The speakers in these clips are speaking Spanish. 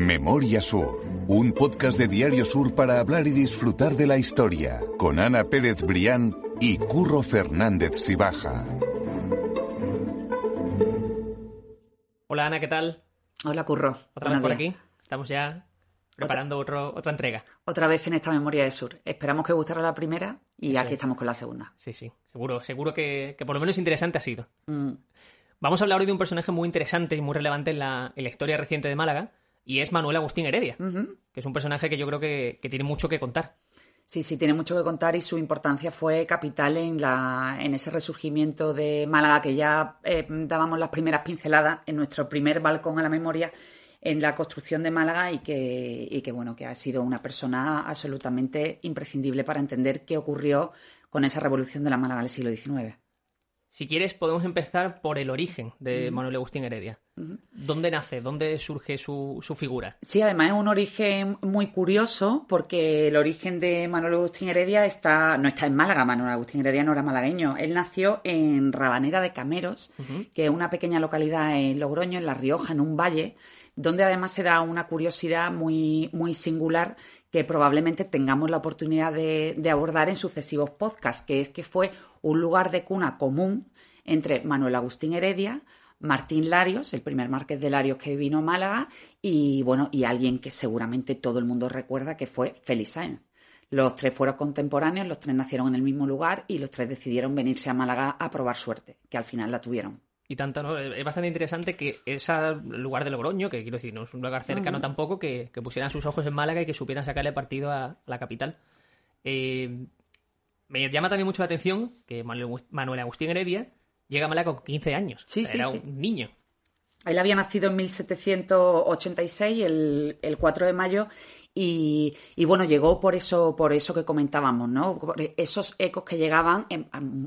Memoria Sur, un podcast de Diario Sur para hablar y disfrutar de la historia, con Ana Pérez Brián y Curro Fernández Sibaja. Hola Ana, ¿qué tal? Hola Curro. ¿Otra vez por aquí? Estamos ya preparando otro, otra entrega. Otra vez en esta Memoria de Sur. Esperamos que gustara la primera y aquí estamos con la segunda. Sí, sí, seguro, seguro que, por lo menos interesante ha sido. Mm. Vamos a hablar hoy de un personaje muy interesante y muy relevante en la, en la historia reciente de Málaga, y es Manuel Agustín Heredia, que es un personaje que yo creo que, tiene mucho que contar. Sí, sí, tiene mucho que contar y su importancia fue capital en, la, en ese resurgimiento de Málaga que ya eh, dábamos las primeras pinceladas en nuestro primer balcón a la memoria en la construcción de Málaga y que, y que, bueno, que ha sido una persona absolutamente imprescindible para entender qué ocurrió con esa revolución de la Málaga del siglo XIX. Si quieres, podemos empezar por el origen de Manuel Agustín Heredia. ¿Dónde nace? ¿Dónde surge su, su, figura? Sí, además es un origen muy curioso porque el origen de Manuel Agustín Heredia está, no está en Málaga. Manuel Agustín Heredia no era malagueño. Él nació en Rabanera de Cameros, que es una pequeña localidad en Logroño, en La Rioja, en un valle, donde además se da una curiosidad muy, muy singular que probablemente tengamos la oportunidad de, abordar en sucesivos podcasts, que es que fue un lugar de cuna común entre Manuel Agustín Heredia, Martín Larios, el primer marqués de Larios que vino a Málaga, y bueno, y alguien que seguramente todo el mundo recuerda que fue Félix Sáenz. Los tres fueron contemporáneos, los tres nacieron en el mismo lugar y los tres decidieron venirse a Málaga a probar suerte, que al final la tuvieron y tanto, ¿no? Es bastante interesante que ese lugar de Logroño, que quiero decir, no es un lugar cercano tampoco, que, pusieran sus ojos en Málaga y que supieran sacarle partido a, la capital. Eh, me llama también mucho la atención que Manuel, Agustín Heredia llega a Málaga con 15 años. Sí, Era un niño. Él había nacido en 1786, el, el 4 de mayo, y, bueno, llegó por eso, por eso que comentábamos, ¿no? esos ecos que llegaban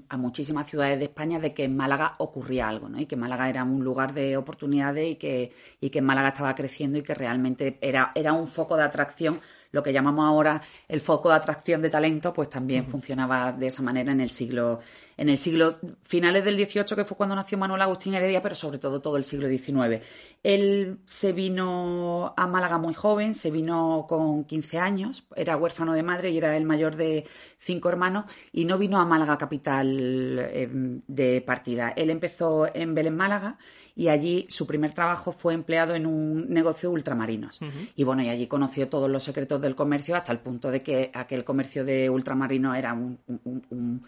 a, muchísimas ciudades de España de que en Málaga ocurría algo, ¿no? Y que Málaga era un lugar de oportunidades y que, y que Málaga estaba creciendo y que realmente era, era un foco de atracción lo que llamamos ahora el foco de atracción de talento, pues también funcionaba de esa manera en el siglo, en el siglo finales del XVIII, que fue cuando nació Manuel Agustín Heredia, pero sobre todo todo el siglo XIX. Él se vino a Málaga muy joven, se vino con 15 años, era huérfano de madre y era el mayor de cinco hermanos, y no vino a Málaga capital eh, de partida. Él empezó en Belén, Málaga, y allí su primer trabajo fue empleado en un negocio de ultramarinos. Y bueno, y allí conoció todos los secretos del comercio hasta el punto de que aquel comercio de ultramarinos era un, em, un,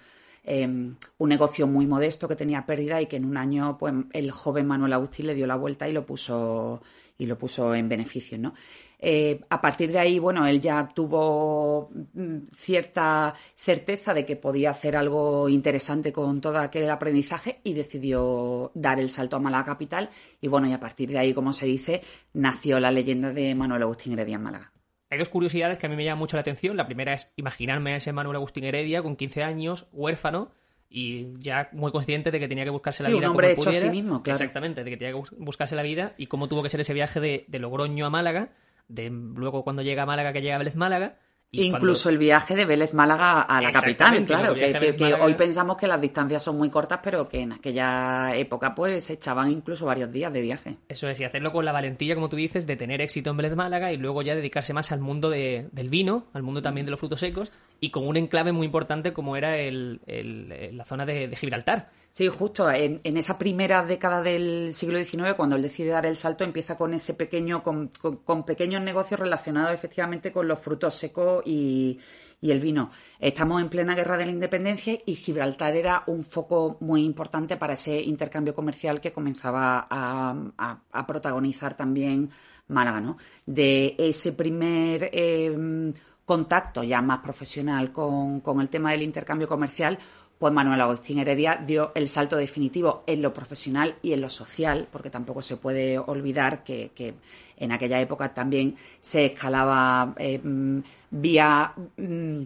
negocio muy modesto que tenía pérdida y que en un año pues el joven Manuel Agustín le dio la vuelta y lo puso y lo puso en beneficio, ¿no? Eh, a partir de ahí, bueno, él ya tuvo mm, cierta certeza de que podía hacer algo interesante con todo aquel aprendizaje y decidió dar el salto a Málaga Capital. Y bueno, y a partir de ahí, como se dice, nació la leyenda de Manuel Agustín Heredia en Málaga. Hay dos curiosidades que a mí me llaman mucho la atención. La primera es imaginarme a ese Manuel Agustín Heredia con 15 años, huérfano, y ya muy consciente de que tenía que buscarse la vida. Un hombre hecho a sí mismo, claro. Exactamente, de que tenía que buscarse la vida y cómo tuvo que ser ese viaje de Logroño a Málaga de luego cuando llega a Málaga, que llega a Vélez Málaga. Incluso el viaje de Vélez Málaga a la capital, claro, que, hoy pensamos que las distancias son muy cortas, pero que en aquella época pues se echaban incluso varios días de viaje. Eso es, y hacerlo con la valentía, como tú dices, de tener éxito en Vélez Málaga y luego ya dedicarse más al mundo del vino, al mundo también de los frutos secos, y con un enclave muy importante como era el, la zona de Gibraltar Sí, justo en, esa primera década del siglo XIX, cuando él decide dar el salto, empieza con ese pequeño, con, pequeños negocios relacionados efectivamente con los frutos secos y, el vino. Estamos en plena guerra de la independencia y Gibraltar era un foco muy importante para ese intercambio comercial que comenzaba a, protagonizar también Málaga, ¿no? De ese primer em, contacto ya más profesional con, con el tema del intercambio comercial, pues Manuel Agustín Heredia dio el salto definitivo en lo profesional y en lo social, porque tampoco se puede olvidar que, en aquella época también se escalaba eh, mm, vía, mm,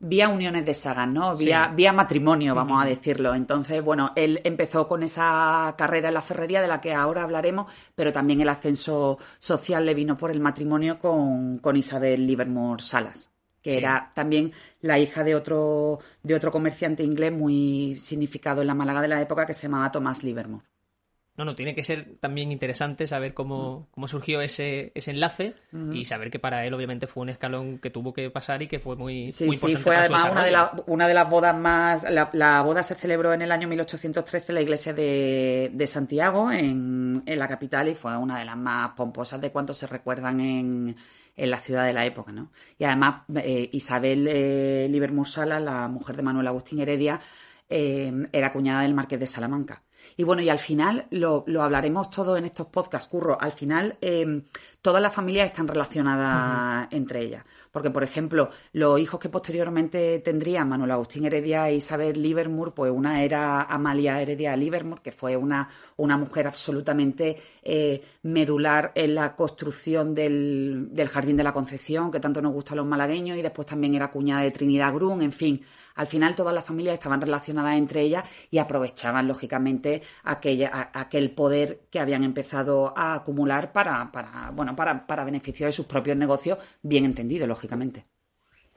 vía uniones de sagas, ¿no? Vía, vía matrimonio, vamos a decirlo. Entonces, bueno, él empezó con esa carrera en la ferrería de la que ahora hablaremos, pero también el ascenso social le vino por el matrimonio con, con Isabel Livermore Salas que era también la hija de otro, de otro comerciante inglés muy significado en la Málaga de la época que se llamaba Thomas Livermore. No, no, tiene que ser también interesante saber cómo, cómo surgió ese, ese enlace y saber que para él obviamente fue un escalón que tuvo que pasar y que fue muy, sí, muy sí, fue para su además una de, la- una de las bodas más... La, la boda se celebró en el año 1813 en la iglesia de, de Santiago, en, en la capital, y fue una de las más pomposas de cuanto se recuerdan en, en la ciudad de la época, ¿no? Y además eh, Isabel eh, la mujer de Manuel Agustín Heredia, eh, era cuñada del marqués de Salamanca. Y bueno, y al final lo, lo hablaremos todo en estos podcasts, Curro. Al final, eh, todas las familias están relacionadas entre ellas. Porque, por ejemplo, los hijos que posteriormente tendrían Manuel Agustín Heredia e Isabel Livermore, pues una era Amalia Heredia Livermore, que fue una, una mujer absolutamente eh, medular en la construcción del, del Jardín de la Concepción, que tanto nos gusta a los malagueños, y después también era cuñada de Trinidad Grun, en fin. Al final todas las familias estaban relacionadas entre ellas y aprovechaban, lógicamente, aquella, a- aquel poder que habían empezado a acumular para, para, bueno, para, para beneficio de sus propios negocios, bien entendido, lógicamente.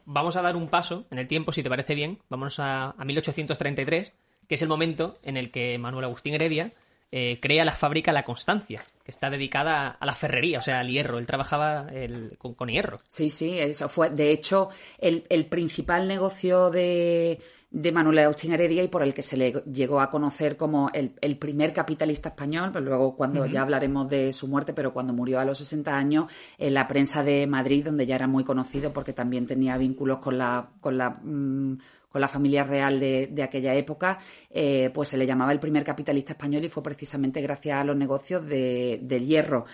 Vamos a dar un paso en el tiempo, si te parece bien. Vamos a, a 1833, que es el momento en el que Manuel Agustín Heredia eh, crea la fábrica La Constancia, que está dedicada a la ferrería, o sea, al hierro. Él trabajaba el- con, con hierro. Sí, sí, eso fue. De hecho, el, el principal negocio de, de Manuel Agustín Heredia y por el que se le llegó a conocer como el, el primer capitalista español, pues luego cuando ya hablaremos de su muerte, pero cuando murió a los 60 años, en la prensa de Madrid, donde ya era muy conocido porque también tenía vínculos con la, con la, mm, con la familia real de, de aquella época, eh, pues se le llamaba el primer capitalista español y fue precisamente gracias a los negocios de- del hierro.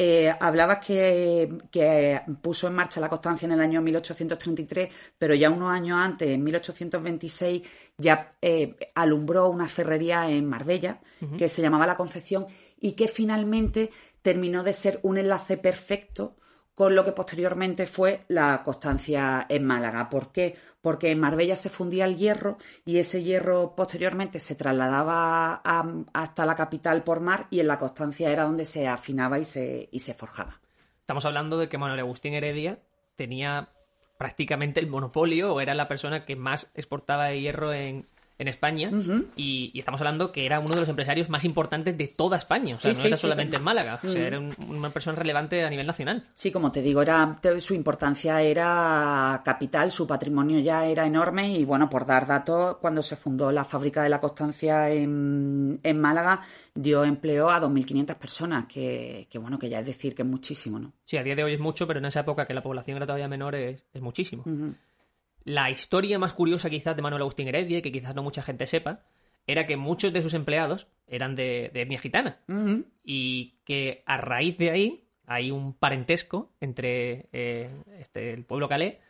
Eh, hablabas que, que puso en marcha la Constancia en el año 1833, pero ya unos años antes, en 1826, ya eh, alumbró una ferrería en Marbella que se llamaba La Concepción y que finalmente terminó de ser un enlace perfecto con lo que posteriormente fue la Constancia en Málaga. ¿Por qué? Porque en Marbella se fundía el hierro y ese hierro posteriormente se trasladaba hasta la capital por mar y en la Constancia era donde se afinaba y se, y se forjaba. Estamos hablando de que Manuel Agustín Heredia tenía prácticamente el monopolio o era la persona que más exportaba de hierro en, en España y, y estamos hablando que era uno de los empresarios más importantes de toda España, o sea, Sí, no era sí, solamente en Málaga, o sea, era un- una persona relevante a nivel nacional. Sí, como te digo, era, su importancia era capital, su patrimonio ya era enorme y bueno, por dar datos, cuando se fundó la fábrica de la Constancia en, en Málaga, dio empleo a 2.500 personas, que, que bueno, que ya es decir que es muchísimo, ¿no? Sí, a día de hoy es mucho, pero en esa época que la población era todavía menor es, es muchísimo. La historia más curiosa quizás de Manuel Agustín Heredia, que quizás no mucha gente sepa, era que muchos de sus empleados eran de, de etnia gitana. Y que a raíz de ahí hay un parentesco entre eh, este, el pueblo calé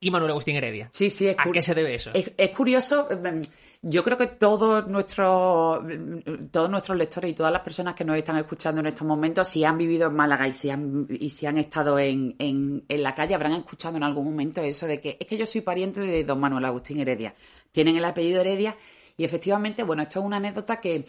y Manuel Agustín Heredia. Sí, sí, es ¿A qué se debe eso? Es, es curioso, mm, yo creo que todos nuestros, mm, todos nuestros lectores y todas las personas que nos están escuchando en estos momentos, si han vivido en Málaga y si han, y si han estado en, en, en la calle, habrán escuchado en algún momento eso de que es que yo soy pariente de don Manuel Agustín Heredia. Tienen el apellido Heredia y efectivamente, bueno, esto es una anécdota que,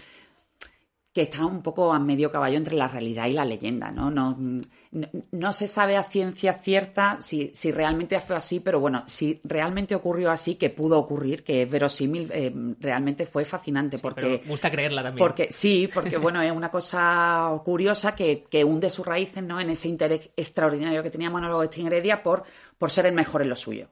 que está un poco a medio caballo entre la realidad y la leyenda, ¿no? No, no, no se sabe a ciencia cierta si, si realmente fue así, pero bueno, si realmente ocurrió así, que pudo ocurrir, que es verosímil, eh, realmente fue fascinante porque... Me gusta creerla también. Porque sí, porque bueno, es una cosa curiosa que, que hunde sus raíces ¿no? en ese interés extraordinario que tenía Manuel Agustín Heredia por, por ser el mejor en lo suyo.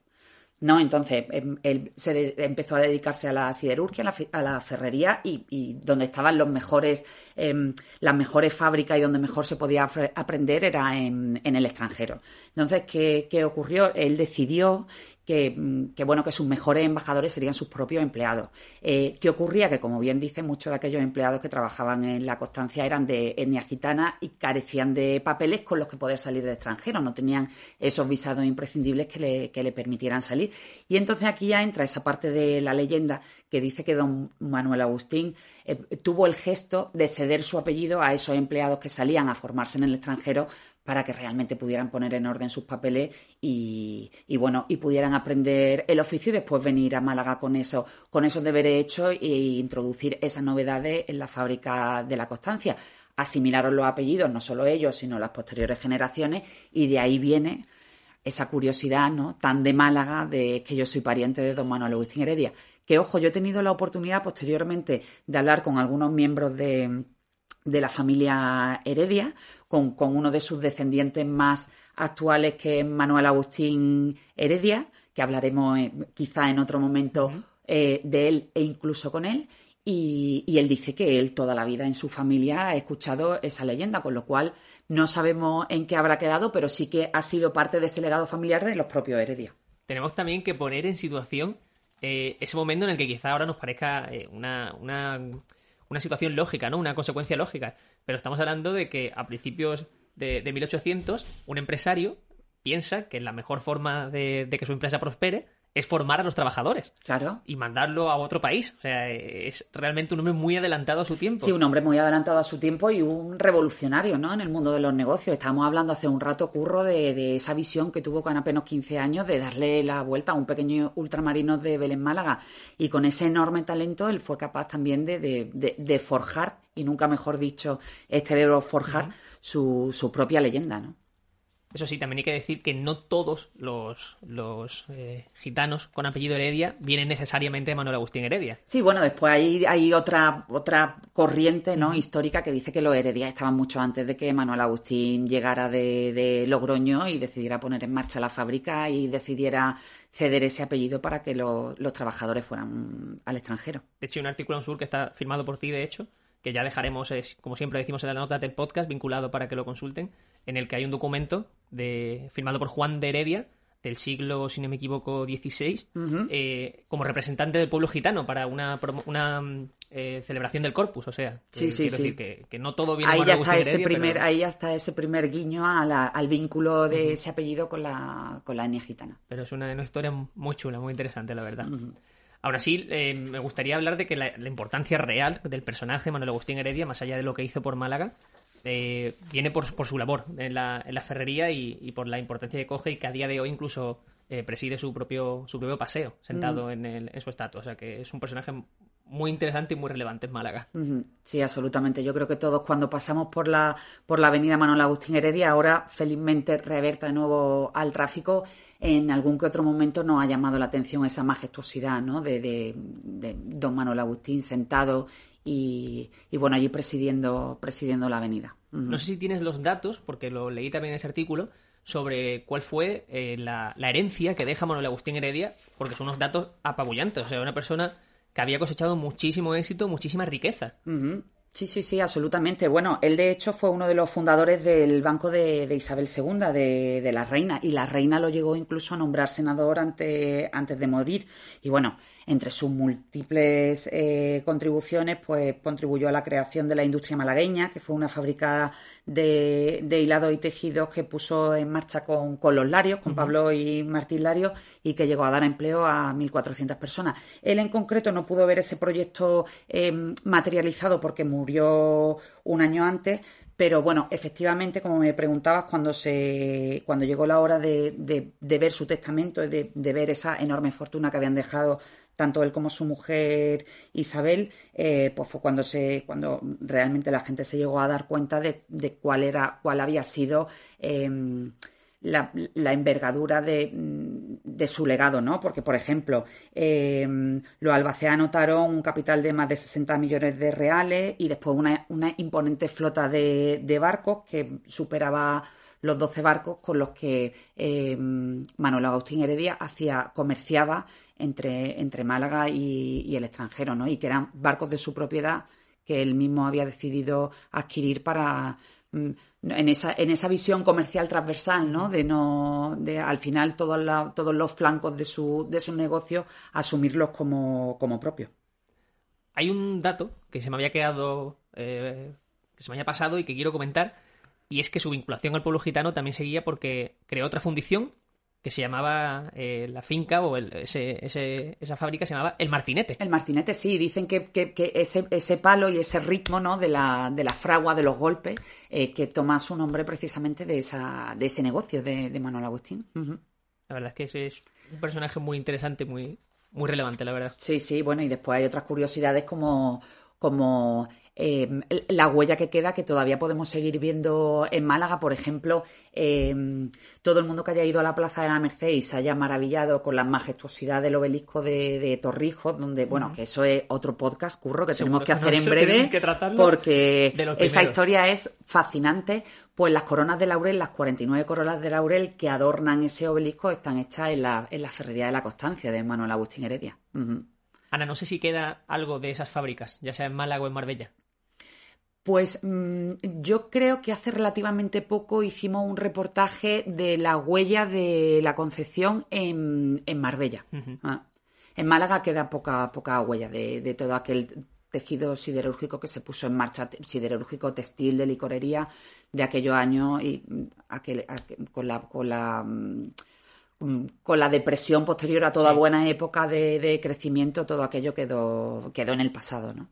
No, entonces em, él se de- empezó a dedicarse a la siderurgia, a la, a la ferrería y, y donde estaban los mejores, em, las mejores fábricas y donde mejor se podía aprender era en, en el extranjero. Entonces, ¿qué, qué ocurrió? Él decidió que, mm, que, bueno, que sus mejores embajadores serían sus propios empleados. Eh, ¿Qué ocurría? Que, como bien dice, muchos de aquellos empleados que trabajaban en la Constancia eran de etnia gitana y carecían de papeles con los que poder salir del extranjero. No tenían esos visados imprescindibles que le, que le permitieran salir. Y entonces aquí ya entra esa parte de la leyenda que dice que don Manuel Agustín eh, tuvo el gesto de ceder su apellido a esos empleados que salían a formarse en el extranjero para que realmente pudieran poner en orden sus papeles y, bueno, y pudieran aprender el oficio y después venir a Málaga con eso, con esos deberes hechos e introducir esas novedades en la fábrica de la Constancia. Asimilaron los apellidos, no solo ellos, sino las posteriores generaciones, y de ahí viene esa curiosidad, ¿no? Tan de Málaga de que yo soy pariente de don Manuel Agustín Heredia. Que ojo, yo he tenido la oportunidad posteriormente de hablar con algunos miembros de, de la familia Heredia, con, con uno de sus descendientes más actuales, que es Manuel Agustín Heredia, que hablaremos eh, quizá en otro momento eh, de él e incluso con él. Y, y, él dice que él toda la vida en su familia ha escuchado esa leyenda, con lo cual no sabemos en qué habrá quedado, pero sí que ha sido parte de ese legado familiar de los propios Heredia. Tenemos también que poner en situación eh, ese momento en el que quizá ahora nos parezca eh, una, una, una, situación lógica, ¿no? Una consecuencia lógica. Pero estamos hablando de que a principios de, de 1800 un empresario piensa que la mejor forma de, de que su empresa prospere es formar a los trabajadores. Claro. Y mandarlo a otro país. O sea, es realmente un hombre muy adelantado a su tiempo. Sí, un hombre muy adelantado a su tiempo y un revolucionario, ¿no? En el mundo de los negocios. Estábamos hablando hace un rato, Curro, de, de esa visión que tuvo con apenas 15 años de darle la vuelta a un pequeño ultramarino de Belén Málaga. Y con ese enorme talento, él fue capaz también de, de, de forjar, y nunca mejor dicho, este verbo forjar, uh -huh. su, su propia leyenda, ¿no? Eso sí, también hay que decir que no todos los, los eh, gitanos con apellido Heredia vienen necesariamente de Manuel Agustín Heredia. Sí, bueno, después hay, hay otra, otra corriente ¿no? histórica que dice que los Heredia estaban mucho antes de que Manuel Agustín llegara de, de Logroño y decidiera poner en marcha la fábrica y decidiera ceder ese apellido para que lo, los trabajadores fueran al extranjero. De hecho, hay un artículo en Sur que está firmado por ti, de hecho, que ya dejaremos, como siempre decimos en la nota del podcast, vinculado para que lo consulten, en el que hay un documento de, firmado por Juan de Heredia, del siglo, si no me equivoco, XVI, uh -huh. eh, como representante del pueblo gitano para una, una eh, celebración del Corpus. O sea, sí, sí, quiero sí. decir que, que, no todo viene ahí ya está ese Heredia, primer pero... Ahí ya está ese primer guiño a la, al vínculo de uh -huh. ese apellido con la, con la etnia gitana. Pero es una, una, historia muy chula, muy interesante, la verdad. Uh -huh. Aún así, eh, me gustaría hablar de que la, la, importancia real del personaje Manuel Agustín Heredia, más allá de lo que hizo por Málaga, eh, viene por, por, su labor en la, en la ferrería y, y, por la importancia que coge y que a día de hoy incluso eh, preside su propio, su propio paseo sentado mm. en, el, en, su estatua. O sea que es un personaje muy interesante y muy relevante en Málaga. Sí, absolutamente. Yo creo que todos cuando pasamos por la, por la avenida Manuel Agustín Heredia, ahora felizmente reverta de nuevo al tráfico, en algún que otro momento nos ha llamado la atención esa majestuosidad ¿no? de, de, de don Manuel Agustín sentado y, y, bueno, allí presidiendo, presidiendo la avenida. Uh -huh. No sé si tienes los datos, porque lo leí también en ese artículo, sobre cuál fue eh, la, la, herencia que deja Manuel Agustín Heredia, porque son unos datos apabullantes. O sea, una persona que había cosechado muchísimo éxito, muchísima riqueza. Sí, sí, sí, absolutamente. Bueno, él de hecho fue uno de los fundadores del Banco de, de Isabel II, de, de, la Reina, y la Reina lo llegó incluso a nombrar senador ante, antes de morir. Y bueno, entre sus múltiples eh, contribuciones, pues contribuyó a la creación de la industria malagueña, que fue una fábrica de, de hilados y tejidos que puso en marcha con, con los Larios, con uh -huh. Pablo y Martín Larios, y que llegó a dar empleo a 1.400 personas. Él en concreto no pudo ver ese proyecto eh, materializado porque murió un año antes, pero bueno, efectivamente, como me preguntabas, cuando se cuando llegó la hora de, de, ver su testamento, de, de, ver esa enorme fortuna que habían dejado tanto él como su mujer Isabel, eh, pues fue cuando se cuando realmente la gente se llegó a dar cuenta de, cuál era cuál había sido eh, la, la, envergadura de, de, su legado, ¿no? Porque, por ejemplo, eh, los albaceas anotaron un capital de más de 60 millones de reales y después una, imponente flota de, de, barcos que superaba los 12 barcos con los que eh, Manuel Agustín Heredia hacía, comerciaba entre, entre Málaga y, y, el extranjero, ¿no? Y que eran barcos de su propiedad que él mismo había decidido adquirir para mm, en esa, en esa visión comercial transversal, ¿no? De no, de al final todos, la, todos los flancos de su, de su negocio asumirlos como, como propios. Hay un dato que se me había quedado, eh, que se me había pasado y que quiero comentar, y es que su vinculación al pueblo gitano también seguía porque creó otra fundición que se llamaba eh, la finca o el, ese, ese, esa fábrica se llamaba El Martinete. El Martinete, sí, dicen que, que, que ese, ese, palo y ese ritmo ¿no? de, la, de la fragua, de los golpes, eh, que toma su nombre precisamente de, esa, de ese negocio de, de Manuel Agustín. Uh -huh. La verdad es que ese es un personaje muy interesante, muy, muy relevante, la verdad. Sí, sí, bueno, y después hay otras curiosidades como, como eh, la huella que queda, que todavía podemos seguir viendo en Málaga, por ejemplo, eh, todo el mundo que haya ido a la Plaza de la Merced y se haya maravillado con la majestuosidad del obelisco de, Torrijos, donde, bueno, que eso es otro podcast, curro, que tenemos que hacer en breve, porque esa historia es fascinante. Pues las coronas de laurel, las 49 coronas de laurel que adornan ese obelisco están hechas en la, en la Ferrería de la Constancia de Manuel Agustín Heredia. Ana, no sé si queda algo de esas fábricas, ya sea en Málaga o en Marbella. Pues mm, yo creo que hace relativamente poco hicimos un reportaje de la huella de la Concepción en, Marbella. Ah, en Málaga queda poca, poca huella de, todo aquel tejido siderúrgico que se puso en marcha, siderúrgico textil de licorería de aquellos años y mm, aquel, con la, con la mm, con la depresión posterior a toda buena época de, de, crecimiento, todo aquello quedó, quedó en el pasado, ¿no?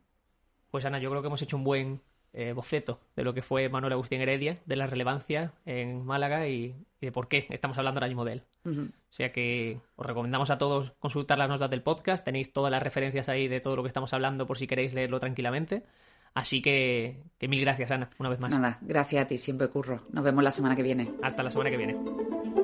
Pues Ana, yo creo que hemos hecho un buen eh, boceto de lo que fue Manuel Agustín Heredia, de la relevancia en Málaga y, de por qué estamos hablando ahora mismo de él. O sea que os recomendamos a todos consultar las notas del podcast, tenéis todas las referencias ahí de todo lo que estamos hablando por si queréis leerlo tranquilamente. Así que, que mil gracias, Ana, una vez más. Nada, gracias a ti, siempre curro. Nos vemos la semana que viene. Hasta la semana que viene.